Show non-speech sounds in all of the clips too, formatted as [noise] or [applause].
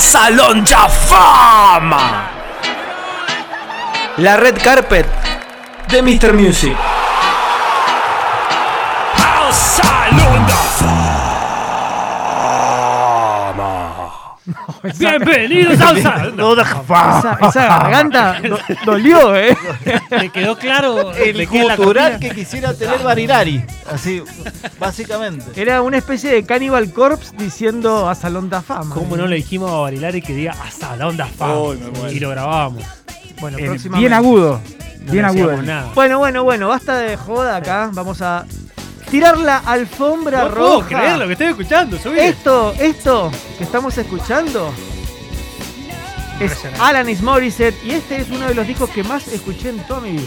Salón Fama. La red carpet de Mr. Music. Bienvenidos al Salón de Esa, esa garganta do- dolió, ¿eh? ¿Te quedó claro El cultural que quisiera tener Barilari. Así, básicamente. Era una especie de Cannibal Corpse diciendo a Salón de Fama. ¿Cómo no le dijimos a Barilari que diga hasta la onda fama? Y lo grabábamos. Bueno, Eh, bien agudo. No bien agudo. nada. Bueno, bueno, bueno, basta de joda acá. Vamos a tirar la alfombra No puedo roja. creer lo que estoy escuchando, subí. Esto, esto que estamos escuchando es. Alanis Morissette y este es uno de los discos que más escuché en toda mi vida.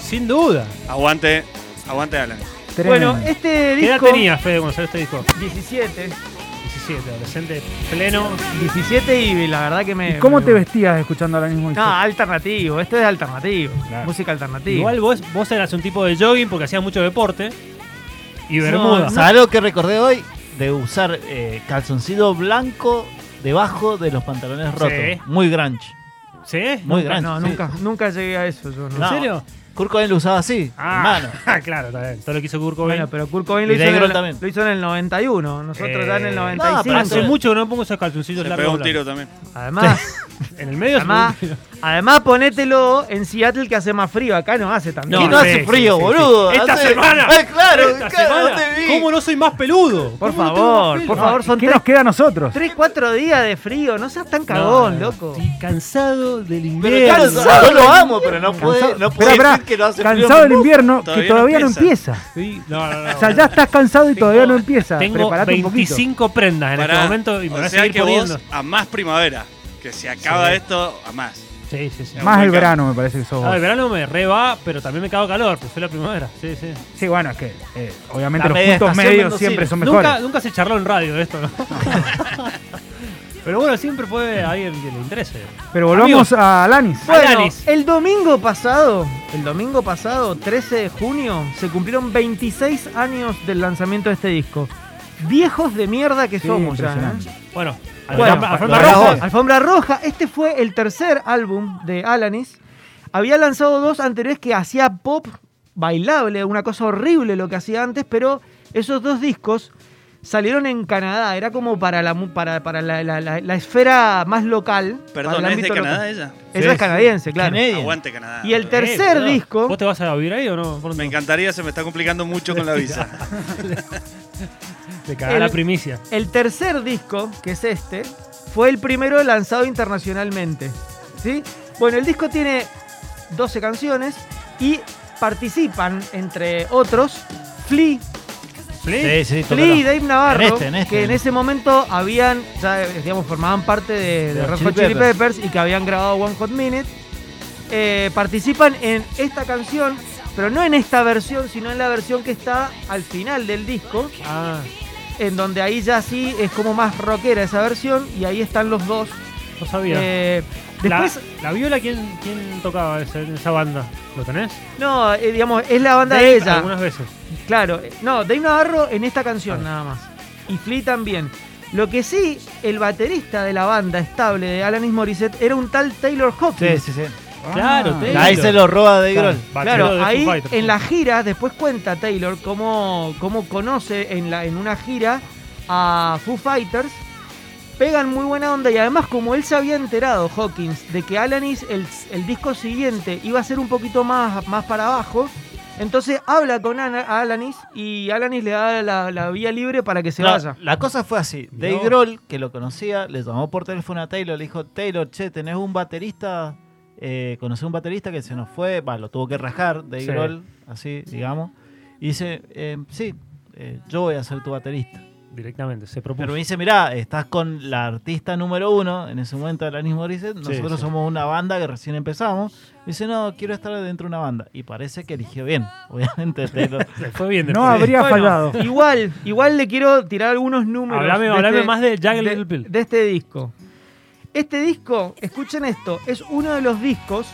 Sin duda. Aguante, aguante Alan. Tremendo. Bueno, este ¿Qué edad disco tenías, Fede, cuando salió este disco? 17, 17, adolescente pleno. 17 y la verdad que me ¿Y ¿Cómo me- te vestías escuchando ahora mismo? No, alternativo, esto es alternativo, Claro. música alternativa. Igual vos, vos eras un tipo de jogging porque hacías mucho deporte. Y bermuda. no. ¿Sabes algo que recordé hoy? De usar eh, calzoncillo blanco debajo de los pantalones rotos. Sí. Muy grunge. ¿Sí? Muy Nunca- grunge. no, sí. nunca, nunca llegué a eso yo. no. ¿En serio? Kurt Cobain lo usaba así, Ah, hermano. [laughs] claro, está bien. Todo lo que hizo Kurt Cobain. Bueno, pero Kurt Cobain lo hizo, en el, también. lo hizo en el 91, nosotros ya en el Eh, 95. no, pero Hace mucho que no pongo esos calzoncillos Se largos. pegó un tiro también. Además, [laughs] En el medio además, pegó un tiro. Además ponételo en Seattle que hace más frío, acá no hace tanto. No, ¿Qué no hace frío, sí, sí, boludo? sí. ¡Esta Hace- semana! Ay, claro, Esta claro, semana, no te vi. ¿Cómo no soy más peludo? Por ¿Cómo no tengo favor, por favor, son ¿Qué tres, nos queda a nosotros? tres, cuatro días de frío, no seas tan cagón, no, loco. Estoy cansado del Pero invierno. claro, yo lo amo, pero no puede, Cansado- no Espera, puede espera, decir que no hace frío. cansado del invierno Todavía que todavía no empieza. empieza. Sí, no, no, no, O sea, ya estás cansado y todavía no empieza. Tengo Prepárate un poquito. 25 prendas en este momento y me voy a seguir poniendo. a más primavera. Que se acaba esto a más. Sí, sí, sí. No. Más el verano me parece que sos Ah, el verano me re va, pero también me cago calor, pues fue la primavera. Sí, sí. Sí, bueno, es que eh, obviamente La los media puntos estación medios mendocina. siempre son mejores. Nunca, nunca se charló en radio de esto, ¿no? [laughs] pero bueno, siempre puede a alguien que le interese. Pero volvamos Amigos. a Alanis. Bueno, Alanis. el domingo pasado, el domingo pasado, 13 de junio, se cumplieron 26 años del lanzamiento de este disco. Viejos de mierda que Sí, somos ya, ¿eh? Bueno, Bueno, alfombra, roja. Alfombra Roja, este fue el tercer álbum de Alanis. Había lanzado dos anteriores que hacía pop bailable, una cosa horrible lo que hacía antes, pero esos dos discos salieron en Canadá, era como para la, para, para la, la- la- la esfera más local. para Perdón, el ¿es de Canadá local. ella? Ella Sí, es canadiense, claro. Canadian. Aguante Canadá. Y el Eh, tercer disco, ¿Vos te vas a vivir ahí o no? ¿Por Me encantaría, se me está complicando mucho con la visa. [laughs] Te El- la primicia. el tercer disco, que es este, fue el primero lanzado internacionalmente. ¿sí? Bueno, el disco tiene 12 canciones y participan, entre otros, Flea, ¿Flea? Sí, sí, Flea y. Dave Navarro, En este, en este. que en ese momento habían, ya digamos, formaban parte de, de Red Chili Hot Chili Peppers. Peppers y que habían grabado One Hot Minute. Eh, participan en esta canción, pero no en esta versión, sino en la versión que está al final del disco, Ah, en donde ahí ya sí es como más rockera esa versión, y ahí están los dos. no sabía. Eh, después, la, la viola, ¿quién, quién tocaba esa, en esa banda? ¿Lo tenés? no, eh, digamos, es la banda Dave, de ella. Algunas veces. Claro, eh, no, Dave Navarro en esta canción Ah. nada más. Y Flea también. Lo que sí, el baterista de la banda estable de Alanis Morissette era un tal Taylor Sí, Hawkins. sí, sí. Claro, Ah. Taylor. Ahí se lo roba de Claro, Grohl. Claro, ahí en la gira, después cuenta Taylor cómo, cómo conoce en, la, en una gira a Foo Fighters. Pegan muy buena onda y además como él se había enterado, Hawkins, de que Alanis, el, el disco siguiente, iba a ser un poquito más, más para abajo, entonces habla con Ana- Alanis y Alanis le da la, la vía libre para que se vaya. la cosa fue así. Dave. Grohl, que lo conocía, le llamó por teléfono a Taylor, le dijo, Taylor, che, tenés un baterista, eh, conocí un baterista que se nos fue, va, lo tuvo que rajar, Dave Sí. Grohl, así, digamos. Y dice, eh, sí, eh, yo voy a ser tu baterista. Directamente, se propuso. Pero me dice, mirá, estás con la artista número uno, en ese momento Alanis Morissette, nosotros sí. somos una banda que recién empezamos. Dice, no, quiero estar dentro de una banda. Y parece que eligió bien, [laughs] obviamente. Fue bien No habría Bueno, fallado. Igual, igual le quiero tirar algunos números. Hablame- de hablame este- más de Jagged de- Little Pill. de este disco. Este disco, escuchen esto, es uno de los discos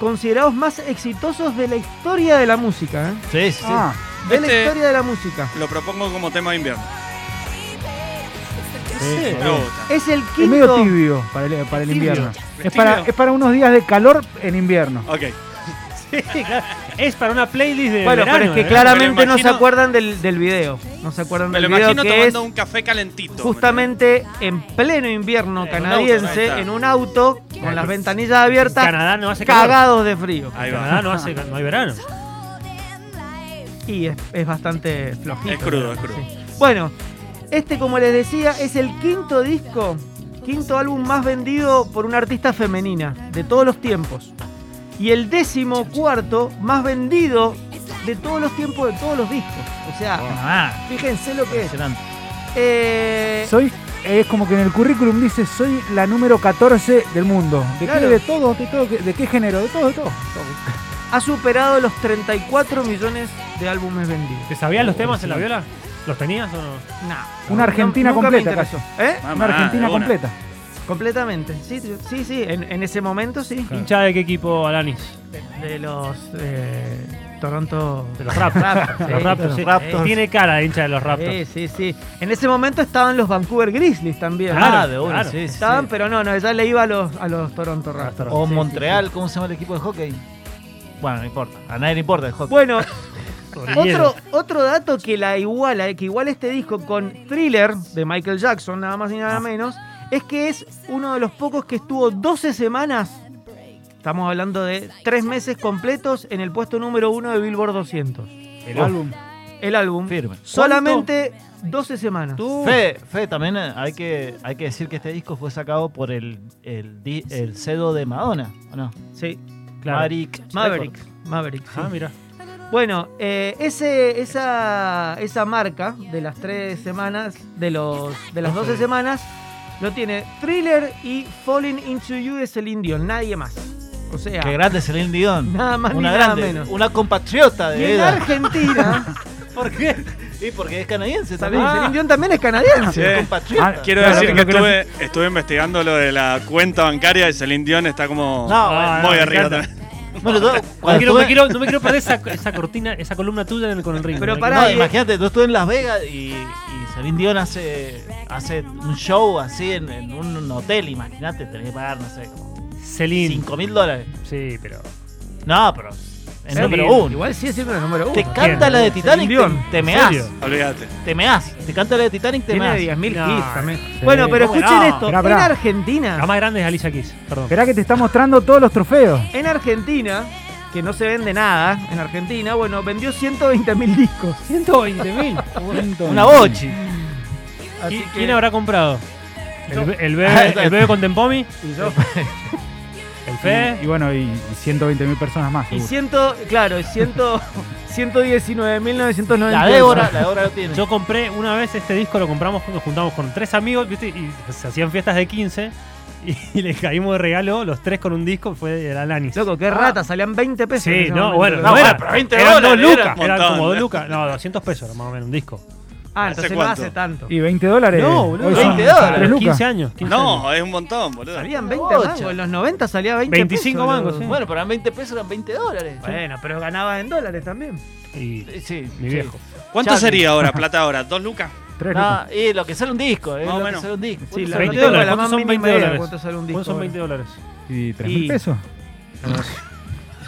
considerados más exitosos de la historia de la música. ¿eh? sí, sí, sí. Ah, De la Este- historia de la música. Lo propongo como tema de invierno. Sí. Es el Es medio quinto. tibio para el, para el invierno. ¿Es para, tibio? es para unos días de calor en invierno. Ok. [laughs] Sí, claro. Es para una playlist de Bueno, verano, pero es que ¿eh? claramente no se acuerdan del, del video. No se acuerdan Me del lo video imagino que es tomando un café calentito. justamente en pleno invierno canadiense, en un auto, con las ventanillas abiertas, Canadá no hace calor. cagados de frío. Ahí En va. Canadá no, hace, no hay verano. Y es, es bastante flojito. Es crudo, es crudo. Sí. Bueno, este, como les decía, es el quinto disco, quinto álbum más vendido por una artista femenina de todos los tiempos. Y el décimo cuarto más vendido de todos los tiempos de todos los discos. O sea, fíjense lo que es. Eh, Soy, es como que en el currículum dice, soy la número 14 del mundo. ¿De Claro. qué? De todo, de todo, ¿de qué género? De todo, de todo. ha superado los 34 millones de álbumes vendidos. ¿Te sabías los temas en la viola? ¿Los tenías o no? Nah, Una Argentina nunca me completa. ¿Eh? Mamá, Una Argentina completa. Completamente. Sí, sí, sí. En, en ese momento sí. ¿Hincha de qué equipo, Alanis? De los eh, Toronto. De los Raptors. [laughs] Raptors, los. Raptors, sí. Raptors. Tiene cara de hincha de los Raptors. Sí, sí, sí. En ese momento estaban los Vancouver Grizzlies también. Claro, ah, de una, claro. sí, sí, Estaban, sí. pero no, no, ya le iba a los, a los Toronto Raptors. O Sí, sí, Montreal, ¿cómo se llama el equipo de hockey? Bueno, no importa. A nadie le importa el hockey. Bueno, [laughs] otro, otro dato que la iguala, eh, que iguala este disco con Thriller de Michael Jackson, nada más y Ah. nada menos, es que es uno de los pocos que estuvo 12 semanas. Estamos hablando de tres meses completos en el puesto número uno de Billboard 200. El álbum. El álbum. Firme. Solamente 12 semanas. Fe, Fe, también hay que, hay que decir que este disco fue sacado por el, el, di- el cedo de Madonna, ¿o no? Sí. Claro. Maverick. Maverick. Maverick. sí. Ah, mira. Bueno, eh, ese, esa, esa marca de las tres semanas, de, los, de las 12 semanas, lo tiene Thriller y Falling Into You de Celine Dion, nadie más. O sea, Qué grande Celine Dion. Nada más ni una nada grande, menos. Una compatriota y de en. Argentina, [laughs] ¿Por qué? Y porque es canadiense también, también. Celine Dion también es canadiense. Sí. compatriota. Ah, Quiero Claro, decir que estuve, estuve investigando lo de la cuenta bancaria de Celine Dion, está como No, Ah, muy arriba también. Bueno, [laughs] No, cuando quiero- me quiero- no me quiero perder esa, esa cortina, esa columna tuya en el- con el ring. Pero pará, No, y- imagínate, tú estuve en Las Vegas y, y Celine Dion hace, hace un show así en, en un hotel, imagínate, tenés que pagar, no sé, como Celine. 5 mil dólares. Sí, pero. No, pero Celine, número uno. Igual sí es siempre el número uno. Te ¿quién? canta la de Titanic, te, te ¿En meás. Olvídate. Te meás. Te canta la de Titanic, te Tiene meás. 10.000 No, hits también. sí. Bueno, pero ¿Cómo escuchen no? esto. Esperá, En. Argentina, La más grande es Alicia Keys. Perdón. Esperá que te está mostrando todos los trofeos. en Argentina, que no se vende nada, en Argentina, bueno, vendió 120.000 discos. 120 mil. [laughs] Una bochi. Así que- ¿Quién habrá comprado? El, be- el bebé, [laughs] el bebé con Tempomi, Y yo. [laughs] el Fe. Y, y bueno, y, y 120 mil personas más. Y ciento, claro, y ciento, [laughs] 119.990. La Débora, la Débora lo [laughs] tiene. Yo compré una vez este disco, lo compramos, nos juntamos con tres amigos, ¿viste? Y se hacían fiestas de 15 [laughs] y, le caímos de regalo los tres con un disco, fue de Alanis. Loco, qué rata, salían 20 pesos. Sí, no, momento. bueno, No, era, pero 20 eran dos dólares, lucas, era un eran como dos lucas, no, 200 pesos más o menos un disco. Ah, ¿Hace entonces no cuánto? hace tanto. Y 20 dólares. No, boludo, hoy son 20 dólares. tres Pero lucas. 15 años, 15 años. No, es un montón, boludo. Salían 20 Bocha. mangos, en los 90 salía 20 25 pesos, mangos, sí. Bueno, pero eran 20 pesos, eran 20 dólares. Bueno, pero ganaba en dólares también. Y Eh, Sí, mi sí. viejo. ¿Cuánto Charlie. sería ahora, [laughs] plata ahora? ¿Dos lucas? Tres No, lucas. y lo que sale un disco, eh, Más o lo que menos. sale un disco. Sí, ¿Cuánto la sale un 20 tengo disco? dólares, la ¿cuántos más son mínima 20 idea de dólares? cuánto sale un disco. ¿Cuántos son ahora. 20 dólares? Y 3 Y- mil pesos. [laughs]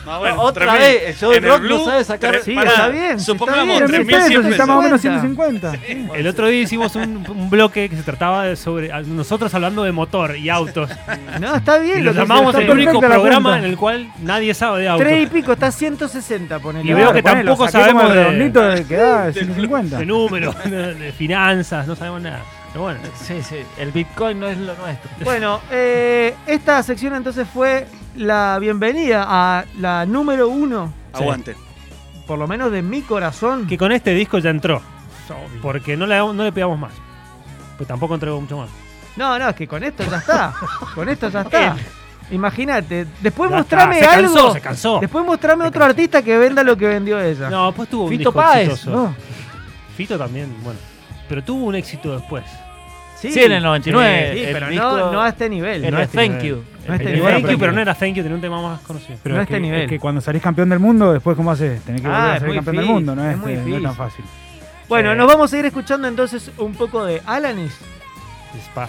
Bueno, otra 3.000. vez, el show de En el rock no Blue, sabe sacar- tres- Sí, pará, está bien, sí, Supongamos está 3 bien. mil 3.100 pesos, y está más o menos 50. 150. El otro día hicimos un, un bloque que se trataba de sobre nosotros hablando de motor y autos. No, está bien. Y lo se- llamamos el único programa en el cual nadie sabe de autos. Tres y pico, está 160, ponele. Y veo que tampoco sabemos de- de que da 150. [laughs] De números, [laughs] de finanzas, no sabemos nada. Pero bueno, Sí, sí, el Bitcoin no es lo nuestro. Bueno, eh, esta sección entonces fue la bienvenida a la número uno, Aguante. por lo menos de mi corazón. que con este disco ya entró. Porque no le, no le pegamos más. Pues tampoco entregó mucho más. No, no, es que con esto ya está. con esto ya está. [laughs] Imagínate. Después Ya mostrame se algo. cansó, se cansó. Después mostrame otro artista que venda lo que vendió ella. No, pues tuvo un Fito disco Páez, exitoso. No. Fito también, bueno. Pero tuvo un éxito después. Sí, Sí, en el 99. Sí, el pero disco no, no a este nivel. no este Thank nivel. You. No este El nivel. Thank You, pero- no era Thank You, tenía un tema más conocido. Pero No a es este que, nivel. es que cuando salís campeón del mundo, después ¿cómo haces? Tenés que Ah, volver a salir campeón del mundo, no es es, muy eh, no es tan fácil. Bueno, Eh, nos vamos a ir escuchando entonces un poco de Alanis. Spa.